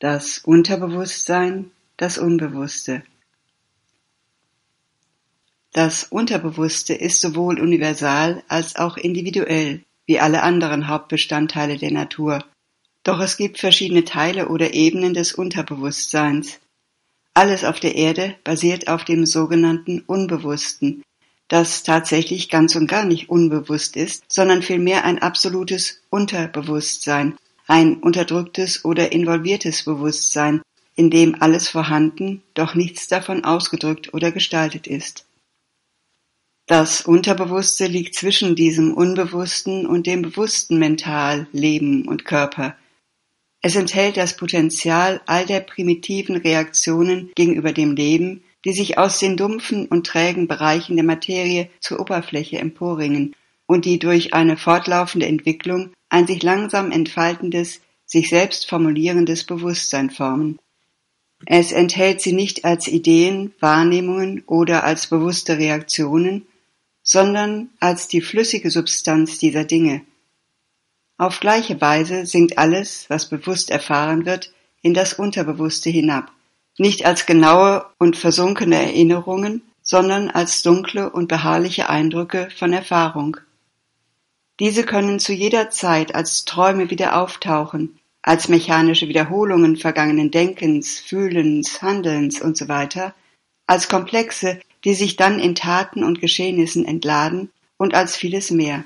Das Unterbewusstsein, das Unbewusste. Das Unterbewusste ist sowohl universal als auch individuell, wie alle anderen Hauptbestandteile der Natur. Doch es gibt verschiedene Teile oder Ebenen des Unterbewusstseins. Alles auf der Erde basiert auf dem sogenannten Unbewussten, das tatsächlich ganz und gar nicht unbewusst ist, sondern vielmehr ein absolutes Unterbewusstsein, ein unterdrücktes oder involviertes Bewusstsein, in dem alles vorhanden, doch nichts davon ausgedrückt oder gestaltet ist. Das Unterbewusste liegt zwischen diesem Unbewussten und dem bewussten Mental, Leben und Körper. Es enthält das Potenzial all der primitiven Reaktionen gegenüber dem Leben, die sich aus den dumpfen und trägen Bereichen der Materie zur Oberfläche emporringen und die durch eine fortlaufende Entwicklung ein sich langsam entfaltendes, sich selbst formulierendes Bewusstsein formen. Es enthält sie nicht als Ideen, Wahrnehmungen oder als bewusste Reaktionen, sondern als die flüssige Substanz dieser Dinge. Auf gleiche Weise sinkt alles, was bewusst erfahren wird, in das Unterbewusste hinab, nicht als genaue und versunkene Erinnerungen, sondern als dunkle und beharrliche Eindrücke von Erfahrung. Diese können zu jeder Zeit als Träume wieder auftauchen, als mechanische Wiederholungen vergangenen Denkens, Fühlens, Handelns usw., als Komplexe, die sich dann in Taten und Geschehnissen entladen und als vieles mehr.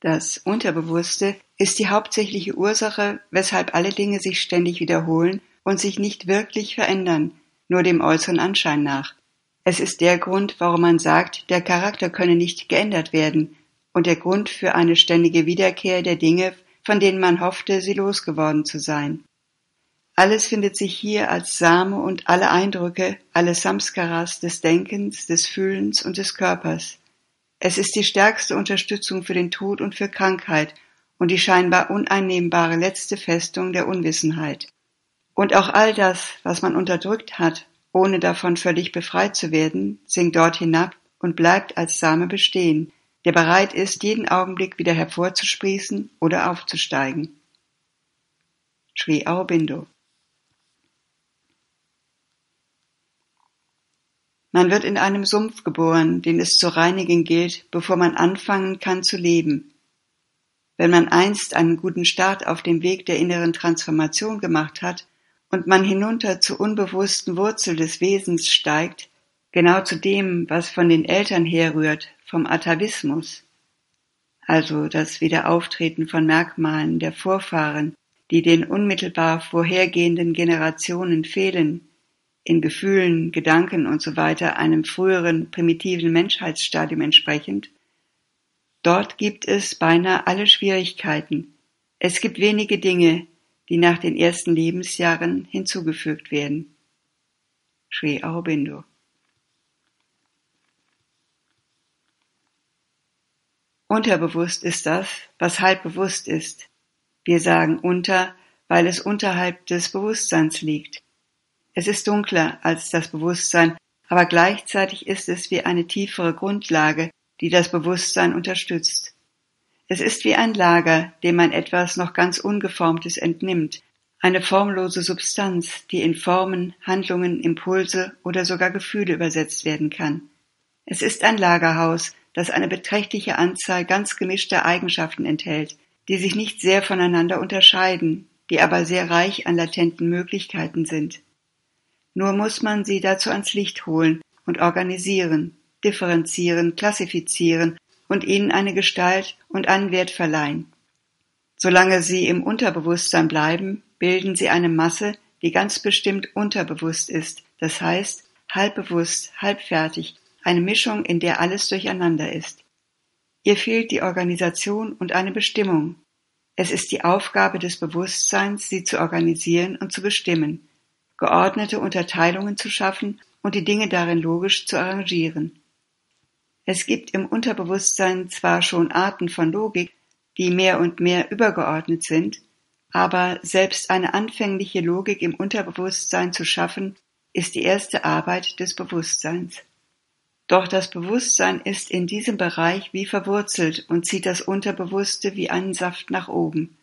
Das Unterbewusste ist die hauptsächliche Ursache, weshalb alle Dinge sich ständig wiederholen und sich nicht wirklich verändern, nur dem äußeren Anschein nach. Es ist der Grund, warum man sagt, der Charakter könne nicht geändert werden, und der Grund für eine ständige Wiederkehr der Dinge, von denen man hoffte, sie losgeworden zu sein. Alles findet sich hier als Same und alle Eindrücke, alle Samskaras des Denkens, des Fühlens und des Körpers. Es ist die stärkste Unterstützung für den Tod und für Krankheit und die scheinbar uneinnehmbare letzte Festung der Unwissenheit. Und auch all das, was man unterdrückt hat, ohne davon völlig befreit zu werden, sinkt dort hinab und bleibt als Same bestehen, der bereit ist, jeden Augenblick wieder hervorzusprießen oder aufzusteigen. Sri Aurobindo Man wird in einem Sumpf geboren, den es zu reinigen gilt, bevor man anfangen kann zu leben. Wenn man einst einen guten Start auf dem Weg der inneren Transformation gemacht hat und man hinunter zur unbewussten Wurzel des Wesens steigt, genau zu dem, was von den Eltern herrührt, vom Atavismus, also das Wiederauftreten von Merkmalen der Vorfahren, die den unmittelbar vorhergehenden Generationen fehlen, in Gefühlen, Gedanken usw. So einem früheren primitiven Menschheitsstadium entsprechend, dort gibt es beinahe alle Schwierigkeiten. Es gibt wenige Dinge, die nach den ersten Lebensjahren hinzugefügt werden. Sri Aurobindo Unterbewusst ist das, was halb bewusst ist. Wir sagen unter, weil es unterhalb des Bewusstseins liegt. Es ist dunkler als das Bewusstsein, aber gleichzeitig ist es wie eine tiefere Grundlage, die das Bewusstsein unterstützt. Es ist wie ein Lager, dem man etwas noch ganz Ungeformtes entnimmt, eine formlose Substanz, die in Formen, Handlungen, Impulse oder sogar Gefühle übersetzt werden kann. Es ist ein Lagerhaus, das eine beträchtliche Anzahl ganz gemischter Eigenschaften enthält, die sich nicht sehr voneinander unterscheiden, die aber sehr reich an latenten Möglichkeiten sind. Nur muss man sie dazu ans Licht holen und organisieren, differenzieren, klassifizieren und ihnen eine Gestalt und einen Wert verleihen. Solange sie im Unterbewusstsein bleiben, bilden sie eine Masse, die ganz bestimmt unterbewusst ist, das heißt halbbewusst, halbfertig, eine Mischung, in der alles durcheinander ist. Ihr fehlt die Organisation und eine Bestimmung. Es ist die Aufgabe des Bewusstseins, sie zu organisieren und zu bestimmen, geordnete Unterteilungen zu schaffen und die Dinge darin logisch zu arrangieren. Es gibt im Unterbewusstsein zwar schon Arten von Logik, die mehr und mehr übergeordnet sind, aber selbst eine anfängliche Logik im Unterbewusstsein zu schaffen, ist die erste Arbeit des Bewusstseins. Doch das Bewusstsein ist in diesem Bereich wie verwurzelt und zieht das Unterbewusste wie einen Saft nach oben.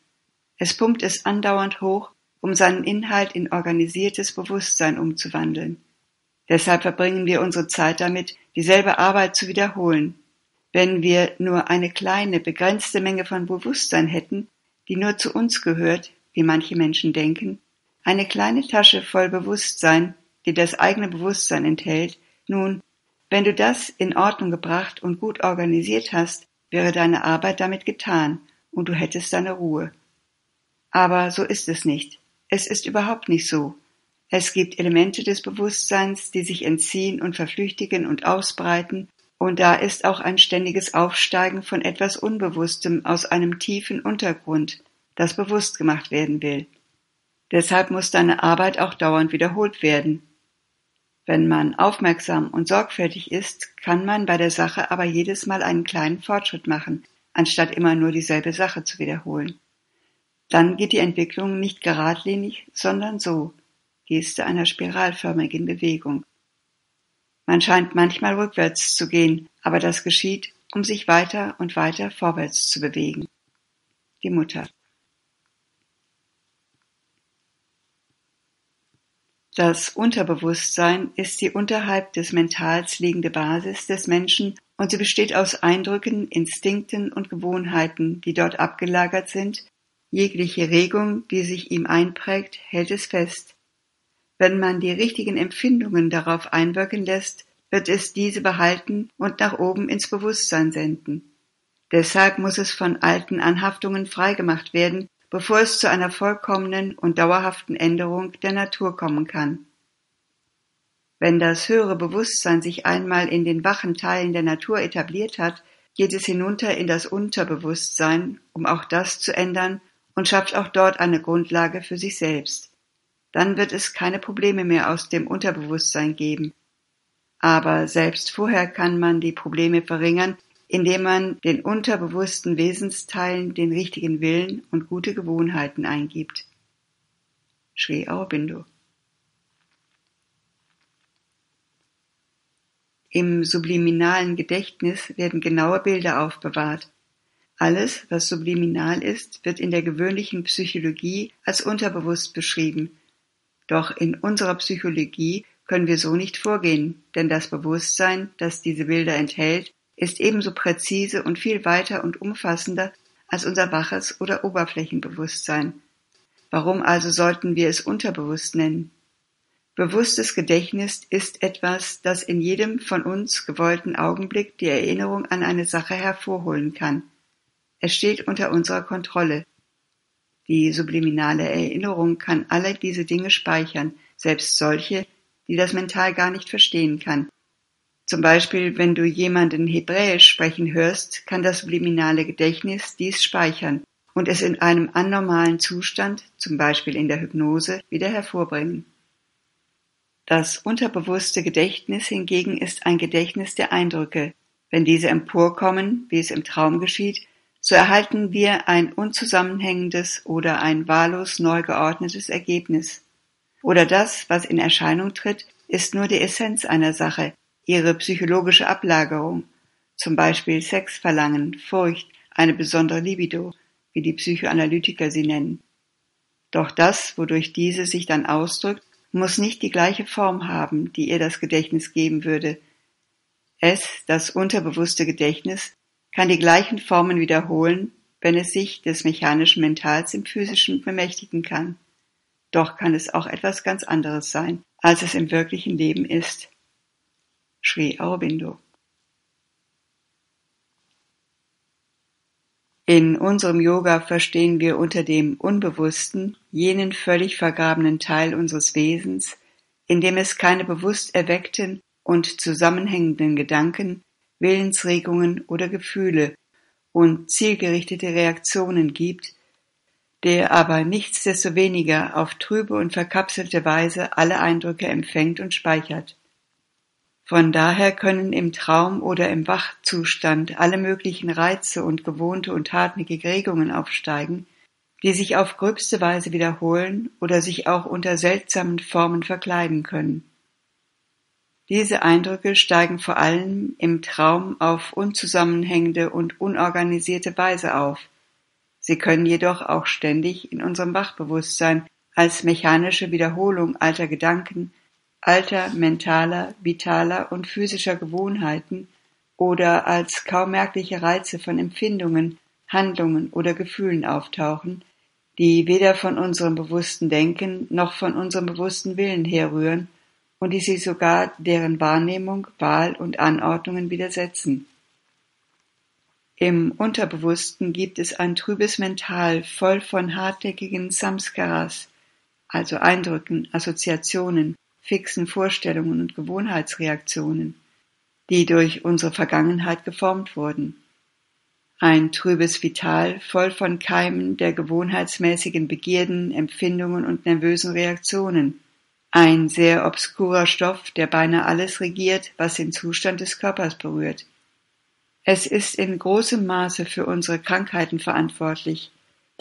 Es pumpt es andauernd hoch, um seinen Inhalt in organisiertes Bewusstsein umzuwandeln. Deshalb verbringen wir unsere Zeit damit, dieselbe Arbeit zu wiederholen. Wenn wir nur eine kleine, begrenzte Menge von Bewusstsein hätten, die nur zu uns gehört, wie manche Menschen denken, eine kleine Tasche voll Bewusstsein, die das eigene Bewusstsein enthält, nun, wenn du das in Ordnung gebracht und gut organisiert hast, wäre deine Arbeit damit getan und du hättest deine Ruhe. Aber so ist es nicht. Es ist überhaupt nicht so. Es gibt Elemente des Bewusstseins, die sich entziehen und verflüchtigen und ausbreiten, und da ist auch ein ständiges Aufsteigen von etwas Unbewusstem aus einem tiefen Untergrund, das bewusst gemacht werden will. Deshalb muss deine Arbeit auch dauernd wiederholt werden. Wenn man aufmerksam und sorgfältig ist, kann man bei der Sache aber jedes Mal einen kleinen Fortschritt machen, anstatt immer nur dieselbe Sache zu wiederholen. Dann geht die Entwicklung nicht geradlinig, sondern so, Geste einer spiralförmigen Bewegung. Man scheint manchmal rückwärts zu gehen, aber das geschieht, um sich weiter und weiter vorwärts zu bewegen. Die Mutter. Das Unterbewusstsein ist die unterhalb des Mentals liegende Basis des Menschen und sie besteht aus Eindrücken, Instinkten und Gewohnheiten, die dort abgelagert sind. Jegliche Regung, die sich ihm einprägt, hält es fest. Wenn man die richtigen Empfindungen darauf einwirken lässt, wird es diese behalten und nach oben ins Bewusstsein senden. Deshalb muss es von alten Anhaftungen freigemacht werden, bevor es zu einer vollkommenen und dauerhaften Änderung der Natur kommen kann. Wenn das höhere Bewusstsein sich einmal in den wachen Teilen der Natur etabliert hat, geht es hinunter in das Unterbewusstsein, um auch das zu ändern und schafft auch dort eine Grundlage für sich selbst. Dann wird es keine Probleme mehr aus dem Unterbewusstsein geben. Aber selbst vorher kann man die Probleme verringern, indem man den unterbewussten Wesensteilen den richtigen Willen und gute Gewohnheiten eingibt. Sri Aurobindo Im subliminalen Gedächtnis werden genaue Bilder aufbewahrt. Alles, was subliminal ist, wird in der gewöhnlichen Psychologie als unterbewusst beschrieben. Doch in unserer Psychologie können wir so nicht vorgehen, denn das Bewusstsein, das diese Bilder enthält, ist ebenso präzise und viel weiter und umfassender als unser waches oder Oberflächenbewusstsein. Warum also sollten wir es unterbewusst nennen? Bewusstes Gedächtnis ist etwas, das in jedem von uns gewollten Augenblick die Erinnerung an eine Sache hervorholen kann. Es steht unter unserer Kontrolle. Die subliminale Erinnerung kann alle diese Dinge speichern, selbst solche, die das Mental gar nicht verstehen kann, zum Beispiel, wenn du jemanden Hebräisch sprechen hörst, kann das subliminale Gedächtnis dies speichern und es in einem anormalen Zustand, zum Beispiel in der Hypnose, wieder hervorbringen. Das unterbewusste Gedächtnis hingegen ist ein Gedächtnis der Eindrücke. Wenn diese emporkommen, wie es im Traum geschieht, so erhalten wir ein unzusammenhängendes oder ein wahllos neu geordnetes Ergebnis. Oder das, was in Erscheinung tritt, ist nur die Essenz einer Sache, ihre psychologische Ablagerung, zum Beispiel Sexverlangen, Furcht, eine besondere Libido, wie die Psychoanalytiker sie nennen. Doch das, wodurch diese sich dann ausdrückt, muss nicht die gleiche Form haben, die ihr das Gedächtnis geben würde. Es, das unterbewusste Gedächtnis, kann die gleichen Formen wiederholen, wenn es sich des mechanischen Mentals im physischen bemächtigen kann. Doch kann es auch etwas ganz anderes sein, als es im wirklichen Leben ist. Sri Aurobindo. In unserem Yoga verstehen wir unter dem Unbewussten jenen völlig vergrabenen Teil unseres Wesens, in dem es keine bewusst erweckten und zusammenhängenden Gedanken, Willensregungen oder Gefühle und zielgerichtete Reaktionen gibt, der aber nichtsdestoweniger auf trübe und verkapselte Weise alle Eindrücke empfängt und speichert. Von daher können im Traum oder im Wachzustand alle möglichen Reize und gewohnte und hartnäckige Regungen aufsteigen, die sich auf gröbste Weise wiederholen oder sich auch unter seltsamen Formen verkleiden können. Diese Eindrücke steigen vor allem im Traum auf unzusammenhängende und unorganisierte Weise auf. Sie können jedoch auch ständig in unserem Wachbewusstsein als mechanische Wiederholung alter Gedanken, alter mentaler, vitaler und physischer Gewohnheiten oder als kaum merkliche Reize von Empfindungen, Handlungen oder Gefühlen auftauchen, die weder von unserem bewussten Denken noch von unserem bewussten Willen herrühren und die sich sogar deren Wahrnehmung, Wahl und Anordnungen widersetzen. Im Unterbewussten gibt es ein trübes Mental voll von hartnäckigen Samskaras, also Eindrücken, Assoziationen, fixen Vorstellungen und Gewohnheitsreaktionen, die durch unsere Vergangenheit geformt wurden. Ein trübes Vital voll von Keimen der gewohnheitsmäßigen Begierden, Empfindungen und nervösen Reaktionen. Ein sehr obskurer Stoff, der beinahe alles regiert, was den Zustand des Körpers berührt. Es ist in großem Maße für unsere Krankheiten verantwortlich.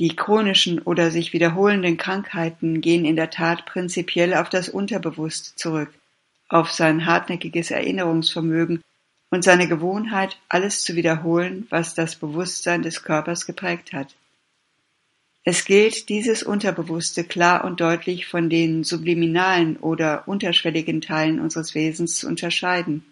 Die chronischen oder sich wiederholenden Krankheiten gehen in der Tat prinzipiell auf das Unterbewusst zurück, auf sein hartnäckiges Erinnerungsvermögen und seine Gewohnheit, alles zu wiederholen, was das Bewusstsein des Körpers geprägt hat. Es gilt, dieses Unterbewusste klar und deutlich von den subliminalen oder unterschwelligen Teilen unseres Wesens zu unterscheiden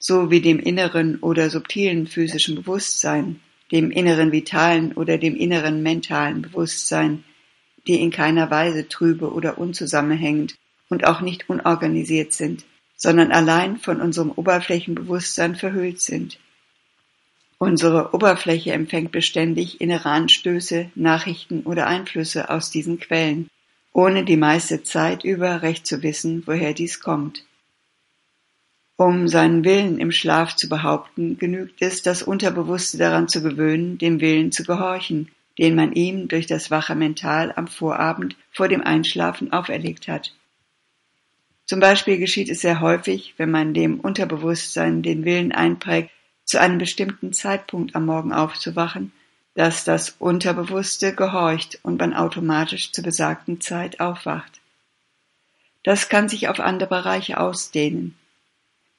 so wie dem inneren oder subtilen physischen Bewusstsein, dem inneren vitalen oder dem inneren mentalen Bewusstsein, die in keiner Weise trübe oder unzusammenhängend und auch nicht unorganisiert sind, sondern allein von unserem Oberflächenbewusstsein verhüllt sind. Unsere Oberfläche empfängt beständig innere Anstöße, Nachrichten oder Einflüsse aus diesen Quellen, ohne die meiste Zeit über recht zu wissen, woher dies kommt. Um seinen Willen im Schlaf zu behaupten, genügt es, das Unterbewusste daran zu gewöhnen, dem Willen zu gehorchen, den man ihm durch das wache Mental am Vorabend vor dem Einschlafen auferlegt hat. Zum Beispiel geschieht es sehr häufig, wenn man dem Unterbewusstsein den Willen einprägt, zu einem bestimmten Zeitpunkt am Morgen aufzuwachen, dass das Unterbewusste gehorcht und man automatisch zur besagten Zeit aufwacht. Das kann sich auf andere Bereiche ausdehnen.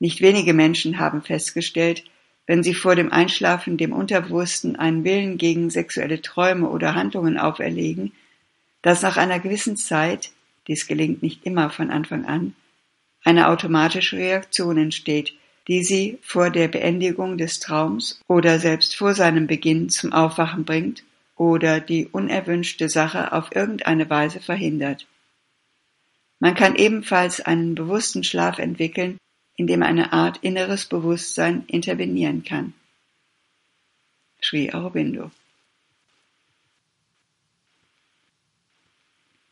Nicht wenige Menschen haben festgestellt, wenn sie vor dem Einschlafen dem Unterbewussten einen Willen gegen sexuelle Träume oder Handlungen auferlegen, dass nach einer gewissen Zeit, dies gelingt nicht immer von Anfang an, eine automatische Reaktion entsteht, die sie vor der Beendigung des Traums oder selbst vor seinem Beginn zum Aufwachen bringt oder die unerwünschte Sache auf irgendeine Weise verhindert. Man kann ebenfalls einen bewussten Schlaf entwickeln, in dem eine Art inneres Bewusstsein intervenieren kann. Sri Aurobindo.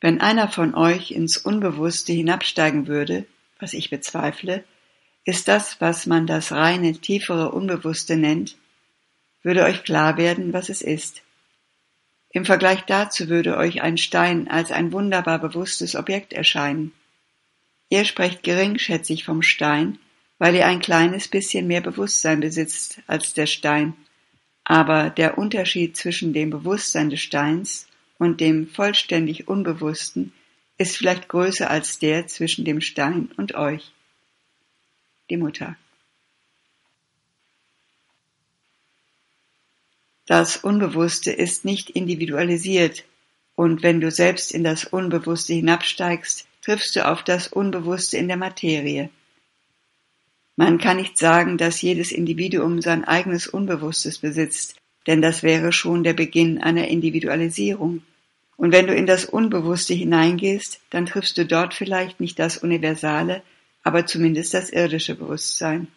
Wenn einer von euch ins Unbewusste hinabsteigen würde, was ich bezweifle, ist das, was man das reine, tiefere Unbewusste nennt, würde euch klar werden, was es ist. Im Vergleich dazu würde euch ein Stein als ein wunderbar bewusstes Objekt erscheinen. Ihr sprecht geringschätzig vom Stein, weil er ein kleines bisschen mehr Bewusstsein besitzt als der Stein. Aber der Unterschied zwischen dem Bewusstsein des Steins und dem vollständig Unbewussten ist vielleicht größer als der zwischen dem Stein und euch. Die Mutter. Das Unbewusste ist nicht individualisiert, und wenn du selbst in das Unbewusste hinabsteigst, triffst du auf das Unbewusste in der Materie. Man kann nicht sagen, dass jedes Individuum sein eigenes Unbewusstes besitzt, denn das wäre schon der Beginn einer Individualisierung. Und wenn du in das Unbewusste hineingehst, dann triffst du dort vielleicht nicht das universale, aber zumindest das irdische Bewusstsein.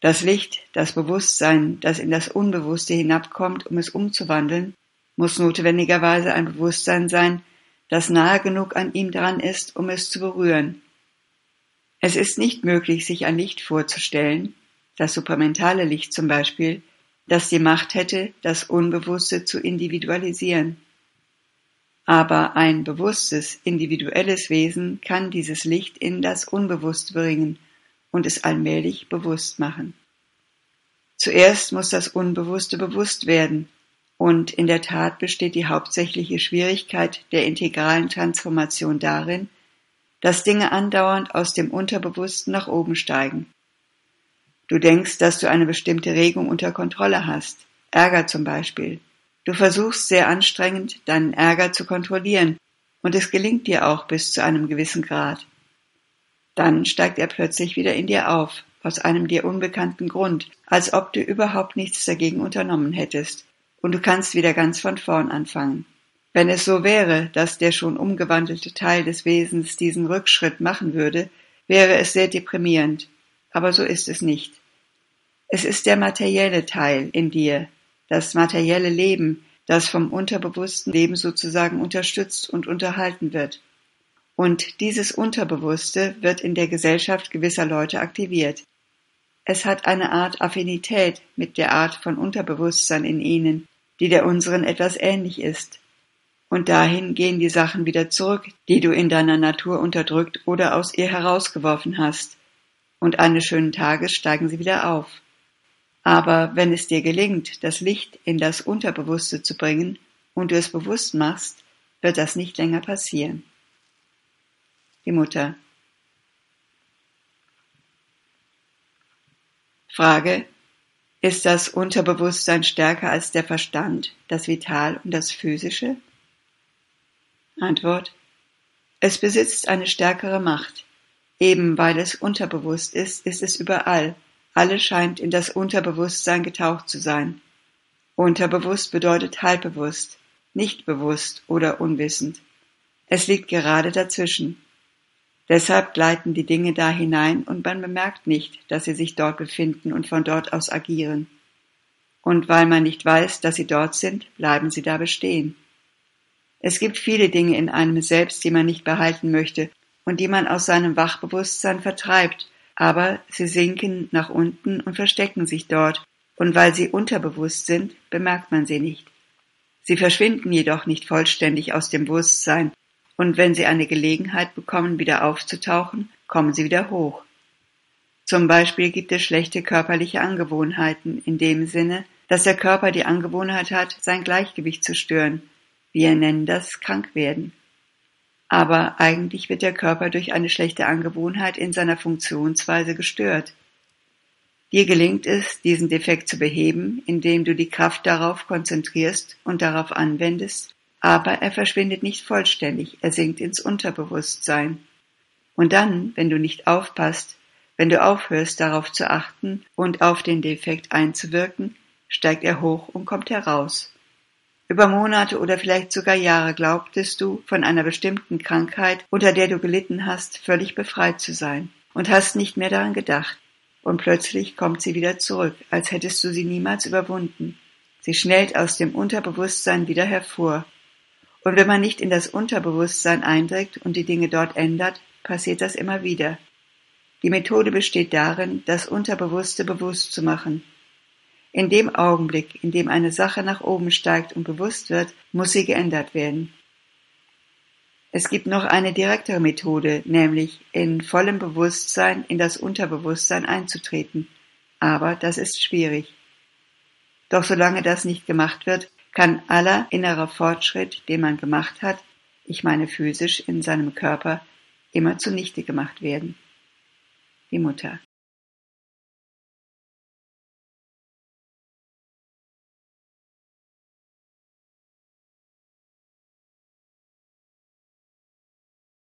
Das Licht, das Bewusstsein, das in das Unbewusste hinabkommt, um es umzuwandeln, muss notwendigerweise ein Bewusstsein sein, das nahe genug an ihm dran ist, um es zu berühren. Es ist nicht möglich, sich ein Licht vorzustellen, das supramentale Licht zum Beispiel, das die Macht hätte, das Unbewusste zu individualisieren. Aber ein bewusstes, individuelles Wesen kann dieses Licht in das Unbewusst bringen und es allmählich bewusst machen. Zuerst muss das Unbewusste bewusst werden, und in der Tat besteht die hauptsächliche Schwierigkeit der integralen Transformation darin, dass Dinge andauernd aus dem Unterbewussten nach oben steigen. Du denkst, dass du eine bestimmte Regung unter Kontrolle hast, Ärger zum Beispiel. Du versuchst sehr anstrengend, deinen Ärger zu kontrollieren, Und es gelingt dir auch bis zu einem gewissen Grad. Dann steigt er plötzlich wieder in dir auf, aus einem dir unbekannten Grund, als ob du überhaupt nichts dagegen unternommen hättest, und du kannst wieder ganz von vorn anfangen. Wenn es so wäre, dass der schon umgewandelte Teil des Wesens diesen Rückschritt machen würde, wäre es sehr deprimierend, aber so ist es nicht. Es ist der materielle Teil in dir, das materielle Leben, das vom unterbewussten Leben sozusagen unterstützt und unterhalten wird. Und dieses Unterbewusste wird in der Gesellschaft gewisser Leute aktiviert. Es hat eine Art Affinität mit der Art von Unterbewusstsein in ihnen, die der unseren etwas ähnlich ist. Und dahin gehen die Sachen wieder zurück, die du in deiner Natur unterdrückt oder aus ihr herausgeworfen hast. Und eines schönen Tages steigen sie wieder auf. Aber wenn es dir gelingt, das Licht in das Unterbewusste zu bringen und du es bewusst machst, wird das nicht länger passieren. Die Mutter. Frage. Ist das Unterbewusstsein stärker als der Verstand, das Vital und das Physische? Antwort. Es besitzt eine stärkere Macht. Eben weil es unterbewusst ist, ist es überall alles scheint in das Unterbewusstsein getaucht zu sein. Unterbewusst bedeutet halbbewusst, nicht bewusst oder unwissend. Es liegt gerade dazwischen. Deshalb gleiten die Dinge da hinein und man bemerkt nicht, dass sie sich dort befinden und von dort aus agieren. Und weil man nicht weiß, dass sie dort sind, bleiben sie da bestehen. Es gibt viele Dinge in einem selbst, die man nicht behalten möchte und die man aus seinem Wachbewusstsein vertreibt aber sie sinken nach unten und verstecken sich dort, und weil sie unterbewusst sind, bemerkt man sie nicht. Sie verschwinden jedoch nicht vollständig aus dem Bewusstsein, und wenn sie eine Gelegenheit bekommen, wieder aufzutauchen, kommen sie wieder hoch. Zum Beispiel gibt es schlechte körperliche Angewohnheiten in dem Sinne, dass der Körper die Angewohnheit hat, sein Gleichgewicht zu stören. Wir nennen das Krankwerden. Aber eigentlich wird der Körper durch eine schlechte Angewohnheit in seiner Funktionsweise gestört. Dir gelingt es, diesen Defekt zu beheben, indem du die Kraft darauf konzentrierst und darauf anwendest, aber er verschwindet nicht vollständig, er sinkt ins Unterbewusstsein. Und dann, wenn du nicht aufpasst, wenn du aufhörst darauf zu achten und auf den Defekt einzuwirken, steigt er hoch und kommt heraus. Über Monate oder vielleicht sogar Jahre glaubtest du, von einer bestimmten Krankheit, unter der du gelitten hast, völlig befreit zu sein und hast nicht mehr daran gedacht. Und plötzlich kommt sie wieder zurück, als hättest du sie niemals überwunden. Sie schnellt aus dem Unterbewusstsein wieder hervor. Und wenn man nicht in das Unterbewusstsein eindringt und die Dinge dort ändert, passiert das immer wieder. Die Methode besteht darin, das Unterbewusste bewusst zu machen, in dem Augenblick, in dem eine Sache nach oben steigt und bewusst wird, muss sie geändert werden. Es gibt noch eine direktere Methode, nämlich in vollem Bewusstsein in das Unterbewusstsein einzutreten. Aber das ist schwierig. Doch solange das nicht gemacht wird, kann aller innerer Fortschritt, den man gemacht hat, ich meine physisch in seinem Körper, immer zunichte gemacht werden. Die Mutter.